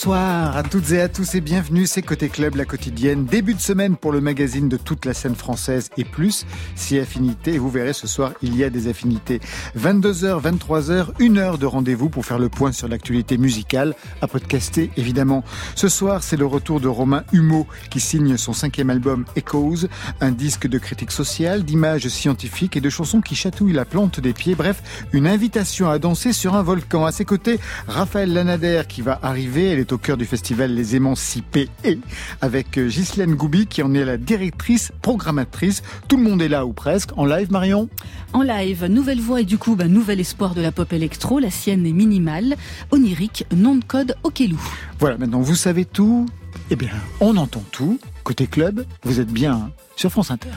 Bonsoir à toutes et à tous et bienvenue, c'est Côté Club, la quotidienne. Début de semaine pour le magazine de toute la scène française et plus, si affinité. Vous verrez ce soir, il y a des affinités. 22h, 23h, une heure de rendez-vous pour faire le point sur l'actualité musicale, à podcaster évidemment. Ce soir, c'est le retour de Romain Humeau qui signe son cinquième album Echoes, un disque de critique sociale, d'images scientifiques et de chansons qui chatouillent la plante des pieds. Bref, une invitation à danser sur un volcan. À ses côtés, Raphaël Lanader qui va arriver. Elle est au cœur du festival Les Émancipés et avec euh, Ghislaine Goubi qui en est la directrice, programmatrice. Tout le monde est là ou presque. En live, Marion? En live, nouvelle voix et du coup, bah, nouvel espoir de la pop électro. La sienne est minimale, onirique, nom de code Okelou. Voilà, maintenant vous savez tout. Eh bien, on entend tout. Côté club, vous êtes bien sur France Inter.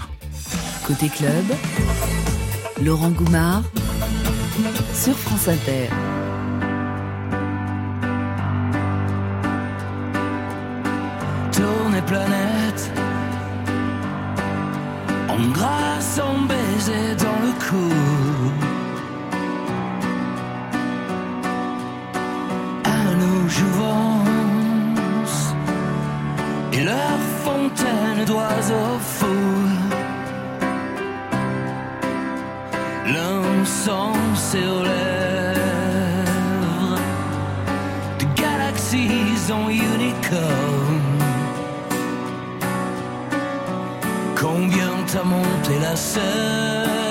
Côté club, Laurent Goumard sur France Inter. Tourner planète en grâce, en baiser dans le cou. À nos jouvences et leur fontaine d'oiseaux fous. L'encens sur lèvres de galaxies en unicorn. T'as monté la sève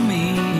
me.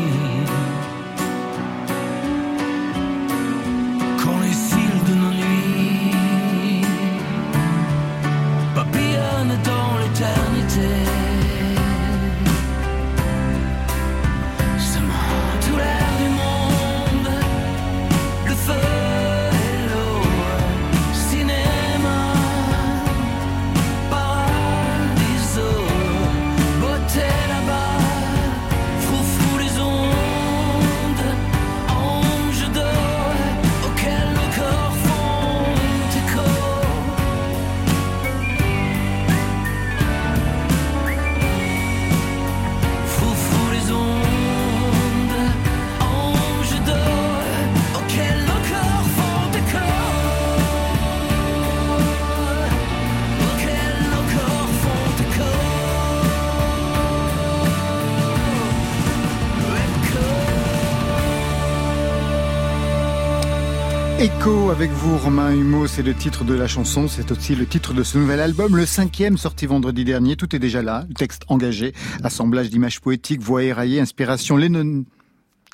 Avec vous, Romain Humeau, c'est le titre de la chanson, c'est aussi le titre de ce nouvel album, le cinquième sorti vendredi dernier, tout est déjà là, le texte engagé, assemblage d'images poétiques, voix éraillées, inspiration Lennon,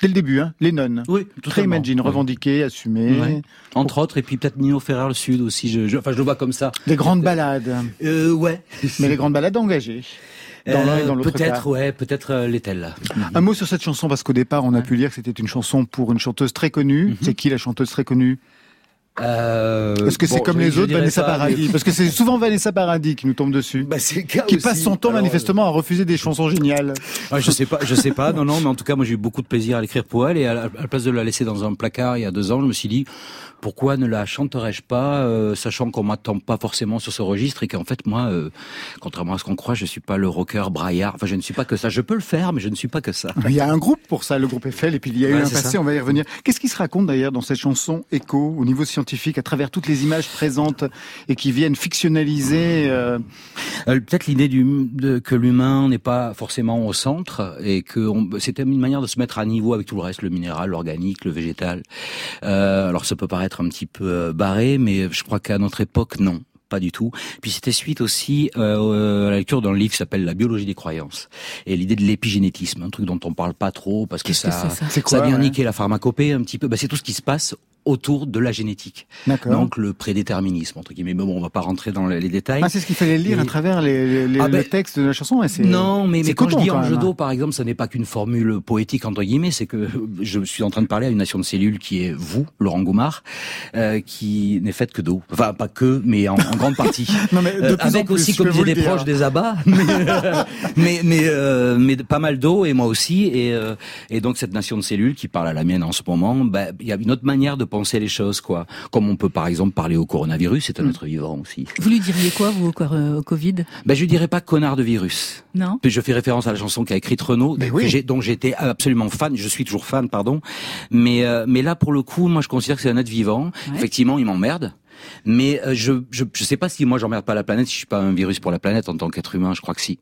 dès le début, hein, Lennon. Oui, Très totalement. imagine, Oui. revendiqué, assumé. Entre autres, et puis peut-être Nino Ferrer le Sud aussi. Je, je- enfin, je le vois comme ça. Les grandes balades, Euh, ouais. mais les grandes balades engagées. Euh. Peut-être, ouais, peut-être euh, l'est-elle. Un mot sur cette chanson parce qu'au départ, on a pu lire que c'était une chanson pour une chanteuse très connue. Mhm. C'est qui la chanteuse très connue? Euh, Est-ce que c'est bon, comme je- les autres, Vanessa pas, Paradis? Parce que c'est souvent Vanessa Paradis qui nous tombe dessus. Bah, c'est qui aussi. passe son temps Alors, manifestement à refuser des chansons géniales. Ah, je sais pas, je sais pas. Non, non, mais en tout cas, moi, j'ai eu beaucoup de plaisir à l'écrire pour elle et à la, à la place de la laisser dans un placard il y a deux ans, je me suis dit pourquoi ne la chanterais-je pas, euh, sachant qu'on m'attend pas forcément sur ce registre et qu'en fait, moi, euh, contrairement à ce qu'on croit, je suis pas le rocker braillard. Enfin, je ne suis pas que ça. Je peux le faire, mais je ne suis pas que ça. Il y a un groupe pour ça, le groupe Eiffel, et puis il y a eu un passé, ça. on va y revenir. Qu'est-ce qui se raconte d'ailleurs dans cette chanson Echo, au niveau scientifique, à travers toutes les images présentes et qui viennent fictionnaliser euh, Euh, Peut-être l'idée que l'humain n'est pas forcément au centre et que c'était une manière de se mettre à niveau avec tout le reste, le minéral, l'organique, le végétal. Euh, alors ça peut paraître un petit peu euh, barré, mais je crois qu'à notre époque, non. Pas du tout. Puis c'était suite aussi euh, à la lecture d'un livre qui s'appelle La biologie des croyances et l'idée de l'épigénétisme, un truc dont on parle pas trop parce que que ça, c'est, ça? C'est quoi ça vient ouais? niquer la pharmacopée un petit peu. Bah, c'est tout ce qui se passe autour de la génétique. Donc le prédéterminisme entre guillemets. Mais bon, on va pas rentrer dans les détails. Ah, c'est ce qu'il fallait lire à travers les, les- Ah, le ben, texte de la chanson. et Non, mais, mais quand je coton, dis quand en jeu d'eau, par exemple, ce n'est pas qu'une formule poétique entre guillemets, c'est que je suis en train de parler à une nation de cellules qui est vous, Laurent Goumard, euh, qui n'est faite que d'eau. Enfin, pas que, mais en, en grande partie. Non, mais de Euh, avec plus, aussi, je comme vous des proches, des abats, mais mais mais, euh, mais pas mal d'eau et moi aussi et euh, et donc cette nation de cellules qui parle à la mienne en ce moment, bah, il y a une autre manière de penser les choses quoi. Comme on peut par exemple parler au coronavirus, c'est un être vivant aussi. Vous lui diriez quoi, vous, au, euh, au Covid? Ben je dirais pas connard de virus. Non? Puis je fais référence à la chanson qu'a écrite Renaud, oui. j'ai- dont j'étais absolument fan. Je suis toujours fan, pardon. Mais euh, mais là, pour le coup, moi, je considère que c'est un être vivant. Ouais. Effectivement, il m'emmerde. Mais euh, je, je je sais pas si moi j'emmerde pas la planète, si je suis pas un virus pour la planète en tant qu'être humain. Je crois que si.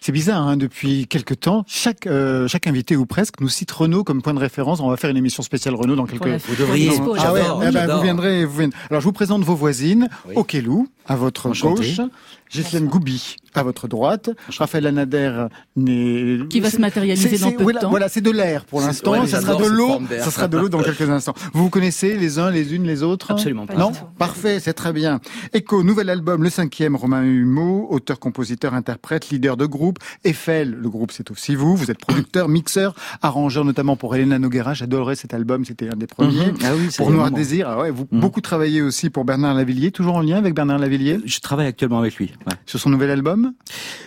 C'est bizarre, hein, depuis quelque temps, chaque, euh, chaque invité ou presque nous cite Renault comme point de référence. On va faire une émission spéciale Renault dans quelques... Vous devriez. Ah ouais, eh ben, vous viendrez, vous viendrez. Alors je vous présente vos voisines. Oui. Okelou, à votre Enchanté. gauche. Ghislaine Goubi, à votre droite. Raphaël Anader n'est... Qui va se matérialiser dans peu voilà, de temps. Voilà, c'est de l'air pour l'instant. ouais, ça sera de l'eau. Ça sera de l'eau dans quelques instants. Vous vous connaissez les uns, les unes, les autres Absolument pas. Non du tout. Parfait, c'est très bien. Echo, nouvel album, le cinquième, Romain Humeau, auteur, compositeur, interprète, leader de groupe. Eiffel, le groupe c'est aussi vous. Vous êtes producteur, mixeur, arrangeur notamment pour Elena Noguera. J'adorais cet album, c'était un des premiers. Mhm. Ah oui, c'est Pour Noir Désir, ah ouais, vous Mhm. beaucoup travaillé aussi pour Bernard Lavillier, toujours en lien avec Bernard Lavillier? Je travaille actuellement avec lui. ouais. sur son nouvel album?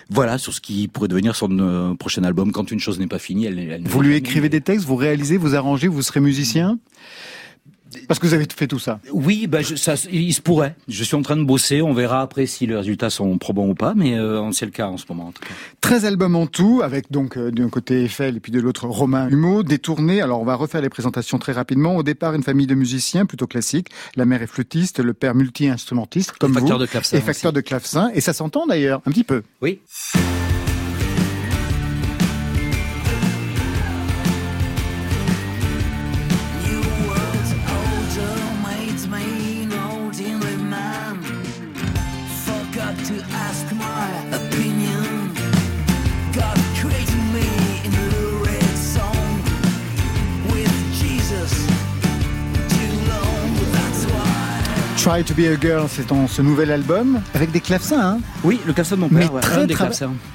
Voilà sur ce qui pourrait devenir son euh, prochain album. Quand une chose n'est pas finie, elle, Vous lui écrivez des textes, vous réalisez, vous arrangez, vous serez musicien? Parce que vous avez fait tout ça. Oui, bah, je, ça, il se pourrait. Je suis en train de bosser. On verra après si les résultats sont probants ou pas, mais euh, c'est le cas en ce moment. En tout cas. 13 albums en tout, avec donc euh, d'un côté Eiffel et puis de l'autre Romain Humeau, des tournées. Alors on va refaire les présentations très rapidement. Au départ, une famille de musiciens plutôt classique. La mère est flûtiste, le père multi-instrumentiste, comme facteur vous. de clavecin Et facteur de clavecin. Et ça s'entend d'ailleurs, un petit peu. Oui. Try to be a girl, c'est dans ce nouvel album, avec des clavecins, hein, Oui, le clavecin de mon Mais père. ouais, très des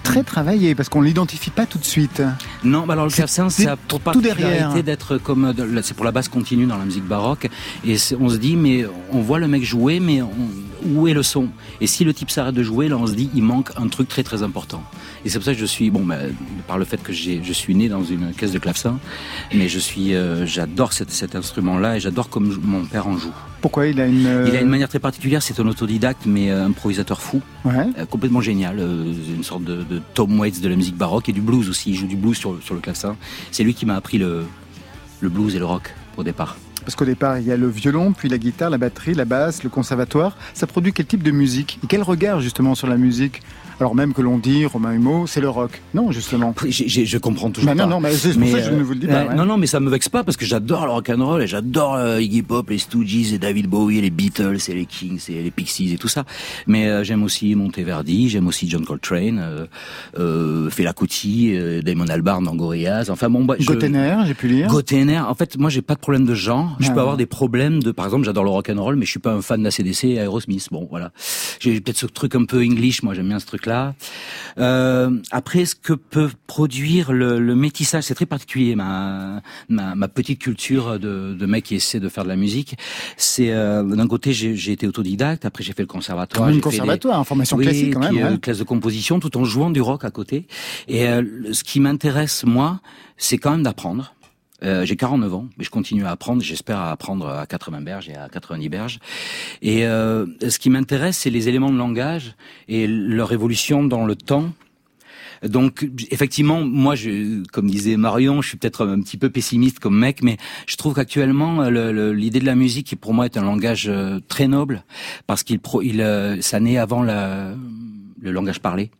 très travaillé, parce qu'on l'identifie pas tout de suite. Non, bah alors le clavecin, ça a pour tout particularité d'être comme euh, c'est pour la basse continue dans la musique baroque et on se dit mais on voit le mec jouer mais on- où est le son? Et si le type s'arrête de jouer, là on se dit il manque un truc très très important. Et c'est pour ça que je suis bon bah, par le fait que je suis né dans une caisse de clavecin, mais je suis euh, j'adore cet, cet instrument là et j'adore comme mon père en joue. Pourquoi il a une... euh, Il a une manière très particulière, c'est un autodidacte mais euh, improvisateur fou. Ouais. Euh, complètement génial, euh, une sorte de, de Tom Waits de la musique baroque et du blues aussi. Il joue du blues sur, sur le clavecin. C'est lui qui m'a appris le, le blues et le rock au départ. Parce qu'au départ, il y a le violon, puis la guitare, la batterie, la basse, le conservatoire. Ça produit quel type de musique? Et quel regard justement sur la musique? Alors même que l'on dit, Romain Humeau, c'est le rock. Non, justement. J'ai- je comprends toujours Bah non, pas. non, mais c'est pour ça que je ne vous le dis pas. euh, ouais. Non, non, mais ça me vexe pas parce que j'adore le rock and roll et j'adore euh, Iggy Pop, les Stooges et David Bowie, et les Beatles et les Kings et les Pixies et tout ça. Mais euh, j'aime aussi Monteverdi, j'aime aussi John Coltrane, euh, euh, Fela Kuti, euh, Damon Albarn dans Gorillaz. Enfin bon, bah, je... J'ai pu lire. Gottener, en fait, moi j'ai pas de problème de genre. Je Ouais, peux avoir des problèmes de, par exemple, j'adore le rock and roll, mais je suis pas un fan d'ACDC et Aerosmith. Bon, voilà. J'ai peut-être ce truc un peu English, moi j'aime bien ce Euh, après, ce que peut produire le, le métissage, c'est très particulier. Ma, ma, ma petite culture de, de mec qui essaie de faire de la musique, c'est euh, d'un côté j'ai été autodidacte, après j'ai fait le conservatoire. Fait des- conservatoire, en formation oui, classique quand même. puis, euh, ouais. classe de composition, tout en jouant du rock à côté. Et euh, ce qui m'intéresse moi, c'est quand même d'apprendre. Euh, j'ai 49 ans, mais je continue à apprendre. J'espère apprendre à 80 berges et à 90 berges. Et euh, ce qui m'intéresse, c'est les éléments de langage et leur évolution dans le temps. Donc, effectivement, moi, je, comme disait Marion, je suis peut-être un petit peu pessimiste comme mec, mais je trouve qu'actuellement, le- le- l'idée de la musique, pour moi est un langage euh, très noble, parce qu'il, il, euh, ça naît avant la, le langage parlé.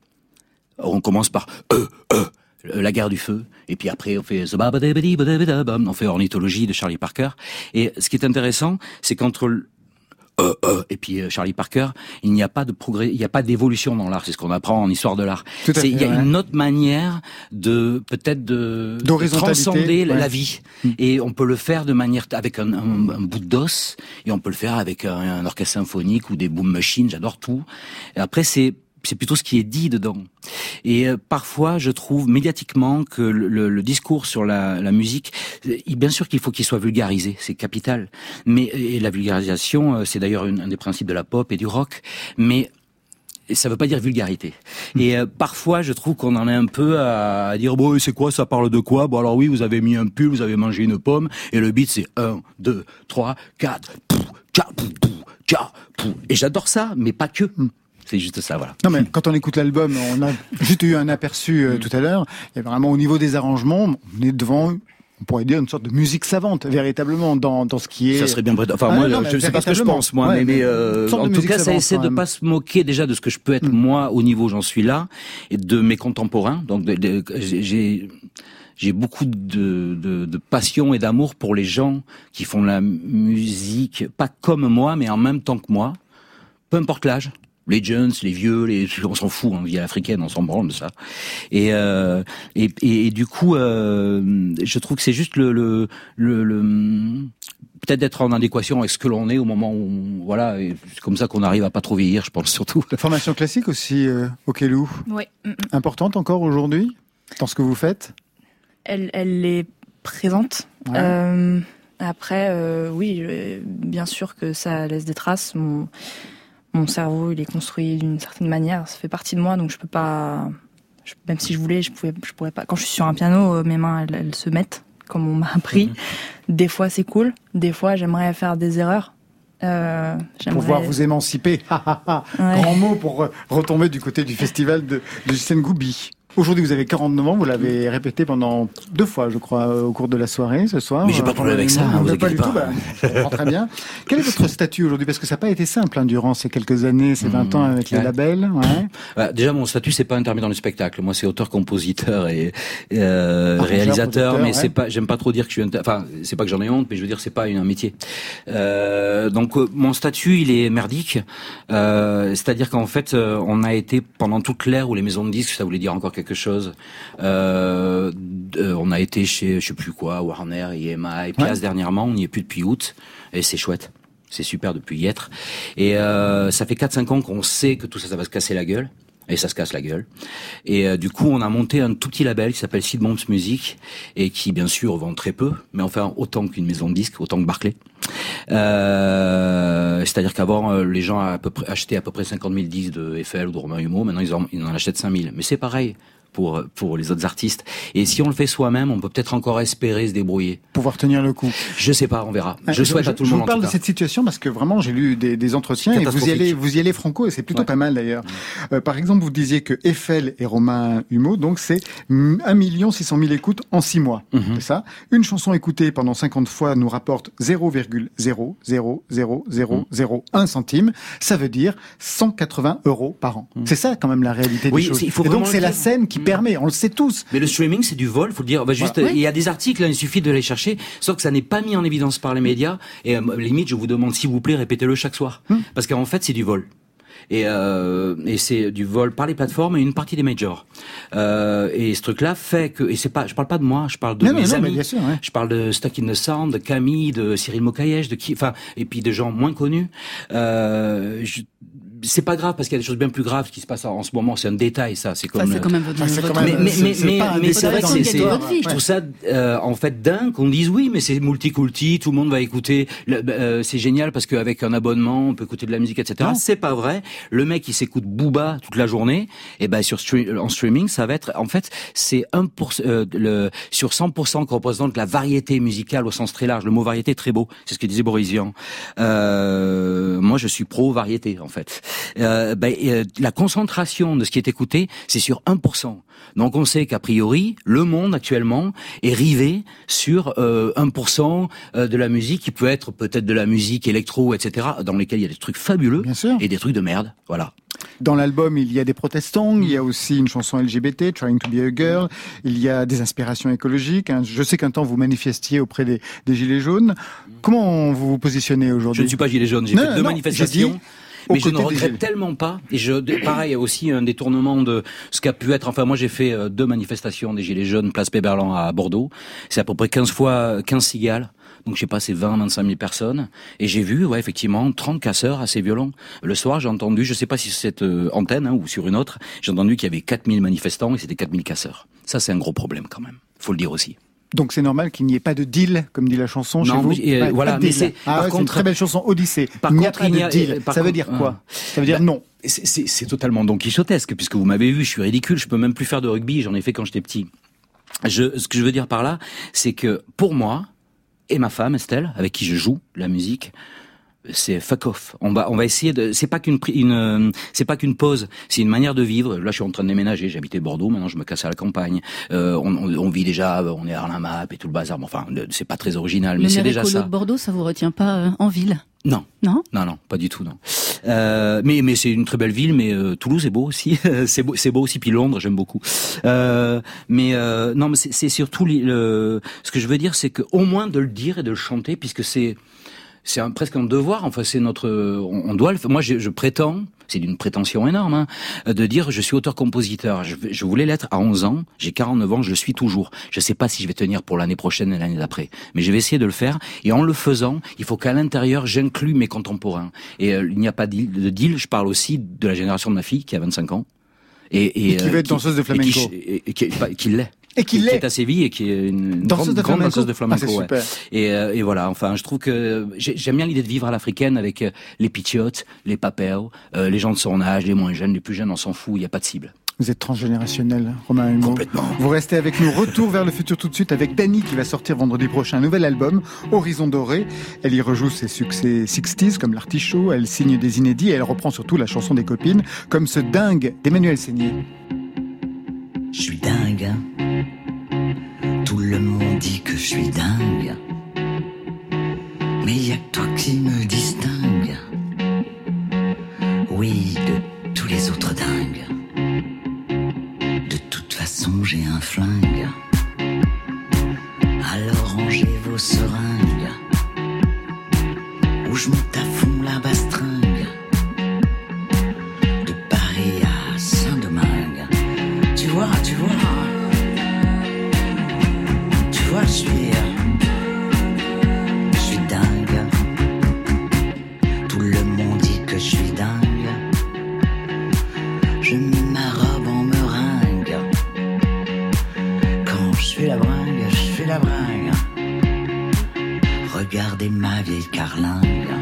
On commence par euh, euh, la guerre du feu, et puis après on fait on fait ornithologie de Charlie Parker. Et ce qui est intéressant, c'est qu'entre euh, euh, et puis euh, Charlie Parker, il n'y a pas de progrès, il n'y a pas d'évolution dans l'art. C'est ce qu'on apprend en histoire de l'art. Il y a ouais. une autre manière de peut-être de, de transcender la- ouais. la vie. Mm. Et on peut le faire de manière avec un, un- un bout d'os, et on peut le faire avec un, un orchestre symphonique ou des boom machines. J'adore tout. Et après, c'est c'est plutôt ce qui est dit dedans. Et euh, parfois, je trouve médiatiquement que le, le- le discours sur la, la musique, euh, il- bien sûr qu'il faut qu'il soit vulgarisé, c'est capital. Mais et la vulgarisation, euh, c'est d'ailleurs un des principes de la pop et du rock. Mais ça veut pas dire vulgarité. Et euh, parfois, je trouve qu'on en est un peu à, à dire bon, c'est quoi, ça parle de quoi? Bon alors oui, vous avez mis un pull, vous avez mangé une pomme, et le beat c'est 1, 2, 3, 4, pou, tcha, pou, pou, tcha, pou. Et j'adore ça, mais pas que. C'est juste ça, voilà. Non mais quand on écoute l'album, on a juste eu un aperçu Mm. euh, tout à l'heure. Il y a vraiment au niveau des arrangements, on est devant, on pourrait dire une sorte de musique savante véritablement dans dans ce qui est. Ça serait bien. Enfin, Ah, moi, non, je sais pas ce que je pense, moi, Ouais, mais, euh, en tout cas, ça essaie de même. pas se moquer déjà de ce que je peux être moi au niveau où j'en suis là et de mes contemporains. Donc, j'ai j'ai beaucoup de, de, de passion et d'amour pour les gens qui font la musique, pas comme moi, mais en même temps que moi, peu importe l'âge. Les jeunes, les vieux, les, on s'en fout, hein, vie à l'africaine, on s'en branle de ça. Et, euh, et, et, et du coup, euh, je trouve que c'est juste le, le, le, le- peut-être d'être en adéquation avec ce que l'on est au moment où, on- voilà, et c'est comme ça qu'on arrive à pas trop vieillir, je pense surtout. Formation classique aussi euh, au Kélou, Oui. mm, mm. importante encore aujourd'hui dans ce que vous faites? Elle, elle est présente. Ouais. Euh, après, euh, oui, bien sûr que ça laisse des traces. Mon, mon cerveau, il est construit d'une certaine manière. Ça fait partie de moi, donc je peux pas. je- même si je voulais, je pouvais, je pourrais pas. Quand je suis sur un piano, euh, mes mains, elles, elles se mettent comme on m'a appris. Mhm. Des fois, c'est cool. Des fois, j'aimerais faire des erreurs. Euh, Pouvoir vous émanciper. Ouais. Grand mot pour euh, retomber du côté du festival de, de Goubi. Aujourd'hui, vous avez 49 ans, vous l'avez répété pendant deux fois, je crois, au cours de la soirée ce soir. Mais j'ai pas de problème avec ça, hein, vous pas du tout, bah, je comprends très bien. Quel est votre statut aujourd'hui? Parce que ça n'a pas été simple hein, durant ces quelques années, ces 20 ans avec les ouais. labels. Ouais. Bah, déjà, mon statut, c'est pas intermittent le spectacle. Moi, c'est auteur-compositeur et euh, réalisateur, mais ouais. c'est pas. J'aime pas trop dire que je suis. inter- Enfin, c'est pas que j'en ai honte, mais je veux dire, c'est pas un métier. Euh, donc, euh, mon statut, il est merdique. Euh, C'est-à-dire qu'en fait, euh, on a été pendant toute l'ère où les maisons de disques, ça voulait dire encore quelque chose. Euh, on a été chez, je sais plus quoi, Warner, EMI, Piaz dernièrement. On n'y est plus depuis août, et c'est chouette. C'est super depuis y être. Et euh, ça fait 4-5 ans qu'on sait que tout ça, ça va se casser la gueule. Et ça se casse la gueule. Et euh, du coup, on a monté un tout petit label qui s'appelle Sid Bombs Music et qui, bien sûr, vend très peu, mais enfin autant qu'une maison de disques, autant que Barclay. Euh, C'est-à-dire qu'avant, euh, les gens à peu près, achetaient à peu près 50 000 disques de Eiffel ou de Romain Humeau. Maintenant, ils en, ils en achètent 5 000. Mais c'est pareil pour pour les autres artistes. Et si on le fait soi-même, on peut peut-être encore espérer se débrouiller. Pouvoir tenir le coup. Je sais pas, on verra. Je Euh, souhaite à tout le je monde. vous en parle de cette situation parce que vraiment j'ai lu des, des entretiens et vous y allez, vous y allez franco et c'est plutôt Ouais. pas mal d'ailleurs. Euh, par exemple, vous disiez que Eiffel et Romain Humeau, donc c'est 1 million 600 000 écoutes en 6 mois. Mhm. C'est ça. Une chanson écoutée pendant 50 fois nous rapporte 0,0000001 centime. Ça veut dire 180 euros par an. C'est ça quand même la réalité Mhm. Oui, des choses. il faut et donc c'est la scène qui Mhm. permet, on le sait tous. Mais le streaming, c'est du vol, faut le dire. Va juste, Voilà. il y a des articles, hein, il suffit de les chercher, sauf que ça n'est pas mis en évidence par les médias. Et euh, limite, je vous demande, s'il vous plaît, répétez-le chaque soir, Hmm. parce qu'en fait, c'est du vol. Et, euh, et c'est du vol par les plateformes et une partie des majors. Euh, et ce truc-là fait que, et c'est pas, je parle pas de moi, je parle de Non, non, mes non, mais amis. bien sûr, ouais. Je parle de Stuck in the Sound, de Camille, de Cyril Mokayesh, de qui, enfin, et puis de gens moins connus. Euh, je- c'est pas grave parce qu'il y a des choses bien plus graves qui se passent en, ce moment. C'est un détail, ça. C'est Enfin, comme. c'est quand même votre, même- mais mais c'est- mais vrai que c'est vie. je trouve ça euh, en fait dingue qu'on dise oui mais c'est multiculti tout le monde va écouter euh, c'est génial parce qu'avec un abonnement on peut écouter de la musique etc Non. c'est pas vrai le mec qui s'écoute Booba toute la journée et ben sur en streaming ça va être en fait c'est 1% euh, le sur 100% qui représente la variété musicale au sens très large le mot variété est très beau c'est ce que disait Boris Vian euh, moi je suis pro variété en fait euh, ben, euh, la concentration de ce qui est écouté c'est sur 1% donc on sait qu'a priori le monde actuellement est rivé sur euh, 1% de la musique qui peut être peut-être de la musique électro etc dans lesquels il y a des trucs fabuleux Bien sûr. et des trucs de merde voilà Dans l'album, il y a des protestants, il y a aussi une chanson LGBT, Trying to be a Girl, il y a des inspirations écologiques. hein. Je sais qu'un temps vous manifestiez auprès des, des Gilets jaunes. Comment vous vous positionnez Je aujourd'hui ne suis pas gilet jaune, j'ai fait deux manifestations. J'ai Mais je ne des regrette tellement pas. Et je, pareil, il y a aussi un détournement de ce qu'a pu être. Enfin, moi, j'ai fait euh, deux manifestations des Gilets jaunes, place Péberlan à Bordeaux. C'est à peu près 15 fois 15 cigales. Donc, je sais pas, c'est 20, 25 000 personnes. Et j'ai vu, ouais, effectivement, 30 casseurs assez violents. Le soir, j'ai entendu, je sais pas si c'est cette euh, antenne hein, ou sur une autre, j'ai entendu qu'il y avait 4000 manifestants et c'était 4000 casseurs. Ça, c'est un gros problème quand même. Faut le dire aussi. Donc c'est normal qu'il n'y ait pas de deal, comme dit la chanson chez Non, vous. mais, euh, Pas- pas voilà, de mais c'est- Ah par ouais, c'est une très belle chanson, Odyssée. Par il n'y a contre, pas de a- deal. euh, par Ça veut dire quoi. Ça veut dire non. C'est- totalement Don Quixotesque, puisque vous m'avez vu, je suis ridicule, je peux même plus faire de rugby, j'en ai fait quand j'étais petit. Je, ce que je veux dire par là, c'est que pour moi, et ma femme Estelle, avec qui je joue la musique, c'est fuck off. On va, on va essayer de. C'est pas qu'une, une, c'est pas qu'une pause. C'est une manière de vivre. Là, je suis en train de déménager. J'habitais Bordeaux. Maintenant, je me casse à la campagne. Euh, on, on, on vit déjà. On est à Arnamap et tout le bazar. Bon, Enfin, le- c'est pas très original, mais Le c'est déjà ça. de Bordeaux, ça vous retient pas euh, en ville? Non, Non? Non, non, pas du tout, non. Euh, mais mais c'est une très belle ville, mais euh, Toulouse est beau aussi. c'est beau, c'est beau aussi. Puis Londres, j'aime beaucoup. Euh, mais euh, non, mais c'est surtout li- le, ce que je veux dire, c'est que au moins de le dire et de le chanter, puisque c'est c'est presque un devoir. Enfin, c'est notre, on, on doit le faire. Moi, je, je prétends. C'est d'une prétention énorme hein, de dire je suis auteur-compositeur. Je, je voulais l'être à 11 ans, j'ai 49 ans, je le suis toujours. Je sais pas si je vais tenir pour l'année prochaine et l'année d'après, mais je vais essayer de le faire. Et en le faisant, il faut qu'à l'intérieur, j'inclue mes contemporains. Et euh, il n'y a pas de deal, de deal. Je parle aussi de la génération de ma fille qui a 25 ans. Et, Et qui veut être danseuse de flamenco. Et, qui, qui l'est. Et qui l'est. est à Séville et qui est une Danseuse grande, de grande danseuse de flamenco. Ah, ouais. super. Et, euh, et voilà, enfin, je trouve que j'ai- j'aime bien l'idée de vivre à l'africaine avec euh, les pitchotes, les papels, euh, les gens de son âge, les moins jeunes, les plus jeunes, on s'en fout, il n'y a pas de cible. Vous êtes transgénérationnel, Romain Humeau. Complètement. Vous restez avec nous. Retour vers le futur tout de suite avec Dani qui va sortir vendredi prochain un nouvel album, Horizon Doré. Elle y rejoue ses succès 60s comme l'artichaut, elle signe des inédits et elle reprend surtout la chanson des copines comme ce dingue d'Emmanuel Seigné. Je suis dingue. Dit que je suis dingue. Mais y a que toi qui me distingue. Oui, de tous les autres dingues. De toute façon, j'ai un flingue. Alors rangez vos seringues. Ou je monte à ma vieille carlingue.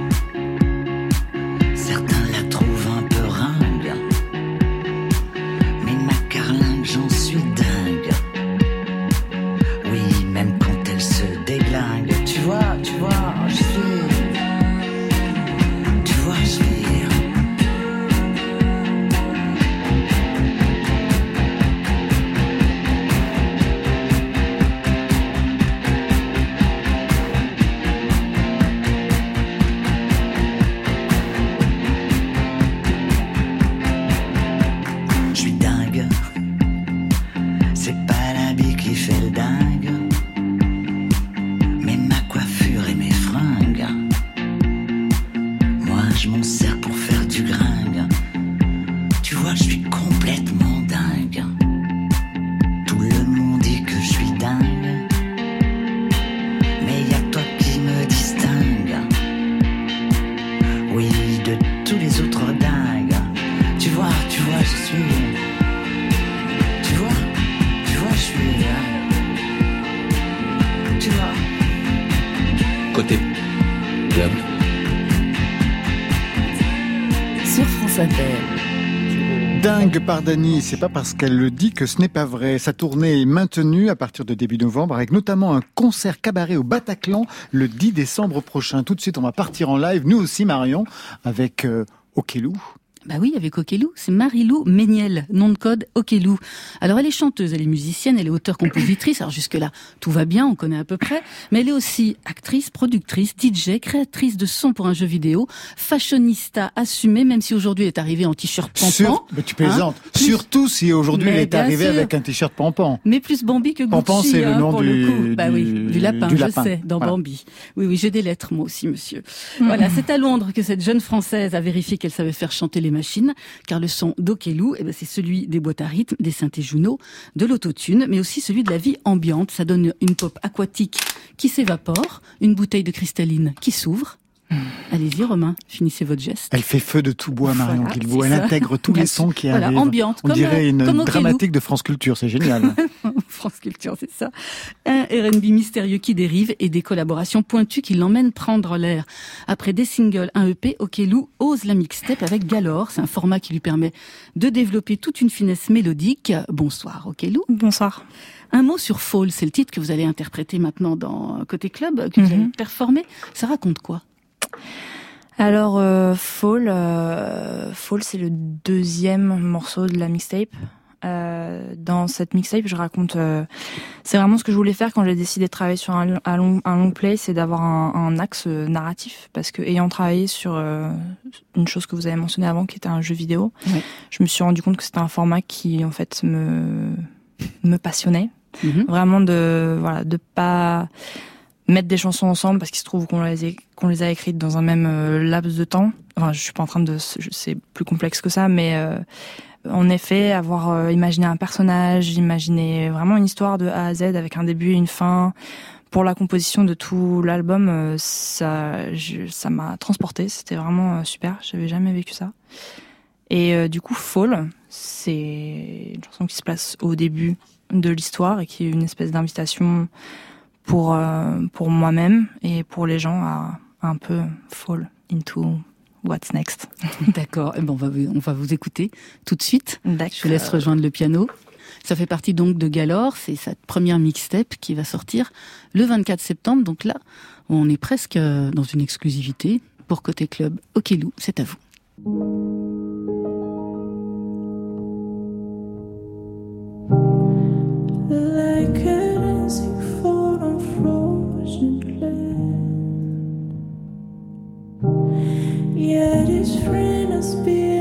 C'est pas parce qu'elle le dit que ce n'est pas vrai. Sa tournée est maintenue à partir de début novembre avec notamment un concert cabaret au Bataclan le 10 décembre prochain. Tout de suite, on va partir en live, nous aussi Marion, avec euh. Bah oui, avec Okelou, c'est Marilou Méniel, nom de code Okelou. Alors elle est chanteuse, elle est musicienne, elle est auteure-compositrice, alors jusque-là tout va bien, on connaît à peu près, mais elle est aussi actrice, productrice, DJ, créatrice de son pour un jeu vidéo, fashionista assumée, même si aujourd'hui elle est arrivée en t-shirt Sur- pampan, mais tu plaisantes. Hein Plus- Surtout si aujourd'hui elle est arrivée sûr. avec un t-shirt pampan. mais plus Bambi que Gucci, Pampan, c'est le hein, nom pour du- le coup. Bah oui, du- du lapin, du je lapin. sais, dans Voilà. Bambi. Oui, oui, j'ai des lettres moi aussi, monsieur. Voilà, c'est à Londres que cette jeune Française a vérifié qu'elle savait faire chanter les machines, car le son d'Okelou, eh ben, c'est celui des boîtes à rythme, des synthés Juno, de l'autotune, mais aussi celui de la vie ambiante. Ça donne une pop aquatique qui s'évapore, une bouteille de cristalline qui s'ouvre. Allez-y, Romain, finissez votre geste. Elle fait feu de tout bois, Marion Voilà, Guilbault. c'est Elle ça. intègre tous les sons qui Voilà, arrivent. ambiante, On comme, dirait euh, une comme dramatique de France Culture, c'est génial. France Culture, c'est ça. Un R&B mystérieux qui dérive et des collaborations pointues qui l'emmènent prendre l'air. Après des singles, un EP, Okelou ose la mixtape avec Galore. C'est un format qui lui permet de développer toute une finesse mélodique. Bonsoir, Okelou. Bonsoir. Un mot sur Fall, c'est le titre que vous allez interpréter maintenant dans Côté Club, que vous Mhm. allez performer. Ça raconte quoi? Alors, euh, Fall, euh, Fall, c'est le deuxième morceau de la mixtape. Euh, dans cette mixtape, je raconte. c'est vraiment ce que je voulais faire quand j'ai décidé de travailler sur un, un long, un long play, c'est d'avoir un, un axe narratif. Parce que ayant travaillé sur une chose que vous avez mentionnée avant, qui était un jeu vidéo, je me suis rendu compte que c'était un format qui, en fait, me me passionnait Mhm. vraiment de voilà de pas mettre des chansons ensemble parce qu'il se trouve qu'on les a, écrites dans un même euh, laps de temps. Enfin, je suis pas en train de c'est plus complexe que ça mais euh, en effet avoir euh, imaginé un personnage, imaginer vraiment une histoire de A à Z avec un début et une fin pour la composition de tout l'album euh, ça je- ça m'a transporté, c'était vraiment super, j'avais jamais vécu ça. Et du coup Fall, c'est une chanson qui se place au début de l'histoire et qui est une espèce d'invitation pour euh, pour moi-même et pour les gens à, à un peu fall into what's next. D'accord. Eh ben, on, va, vous- on va vous écouter tout de suite. Je vous laisse rejoindre le piano. Ça fait partie donc de Galore, c'est sa première mixtape qui va sortir le 24 septembre. Donc là, on est presque euh, dans une exclusivité pour Côté Club. Okelou, c'est à vous. Friend has been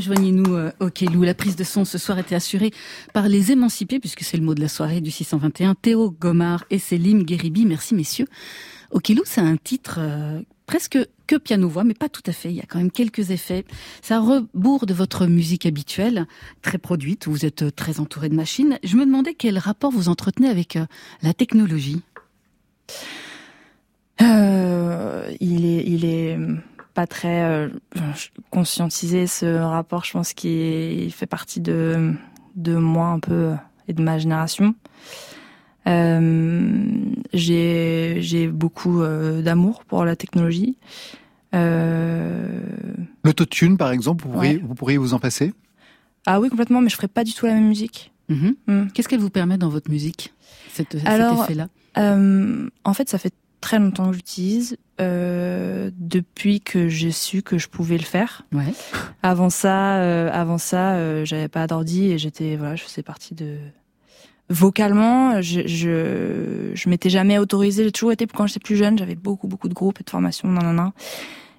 rejoignez-nous euh, Okelou. La prise de son ce soir était assurée par les émancipés, puisque c'est le mot de la soirée du 621, Théo Gomard et Céline Guéribi. Merci messieurs. Okelou, c'est un titre euh, presque que piano-voix, mais pas tout à fait. Il y a quand même quelques effets. Ça rebourre de votre musique habituelle, très produite. Vous êtes euh, très entouré de machines. Je me demandais quel rapport vous entretenez avec euh, la technologie. Il est, il est pas très euh, conscientisé ce rapport. Je pense qu'il fait partie de de moi un peu et de ma génération. Euh, j'ai j'ai beaucoup euh, d'amour pour la technologie. Euh, L'autotune, par exemple, vous pourriez, Ouais. vous pourriez vous en passer? Ah oui complètement, mais je ferai pas du tout la même musique. Mhm. Mm. Qu'est-ce qu'elle vous permet dans votre musique, cette, Alors, cet effet-là? Euh, en fait, ça fait très longtemps que j'utilise. Euh, depuis que j'ai su que je pouvais le faire. Ouais. Avant ça, euh, avant ça, euh, j'avais pas d'ordi et j'étais voilà, je faisais partie de vocalement, je je, je m'étais jamais autorisée. J'ai toujours été quand j'étais plus jeune, j'avais beaucoup beaucoup de groupes et de formations, nanana.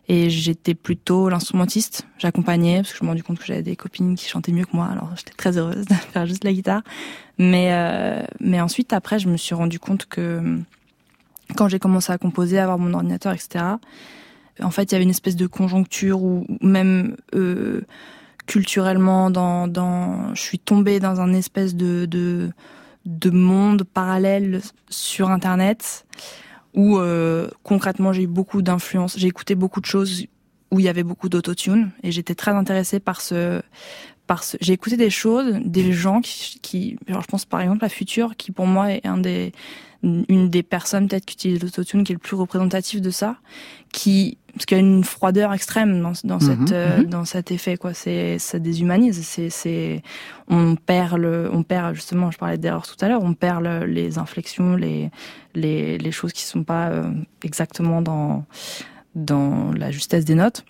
Et j'étais plutôt l'instrumentiste. J'accompagnais parce que je me suis rendu compte que j'avais des copines qui chantaient mieux que moi. Alors j'étais très heureuse de faire juste la guitare. Mais euh, mais ensuite après, je me suis rendu compte que quand j'ai commencé à composer, à avoir mon ordinateur, etc. En fait, il y avait une espèce de conjoncture où même euh, culturellement, dans, dans, je suis tombée dans un espèce de, de, de monde parallèle sur Internet où euh, concrètement j'ai eu beaucoup d'influence. J'ai écouté beaucoup de choses où il y avait beaucoup d'autotune et j'étais très intéressée par ce par ce j'ai écouté des choses des gens qui, qui je pense par exemple à Future qui pour moi est un des une des personnes peut-être qui utilise l'autotune qui est le plus représentatif de ça qui parce qu'il y a une froideur extrême dans, dans Mhm, cette euh, dans cet effet quoi. C'est ça déshumanise c'est c'est on perd le on perd justement je parlais d'erreur tout à l'heure on perd le- les inflexions les les les choses qui sont pas euh, exactement dans dans la justesse des notes.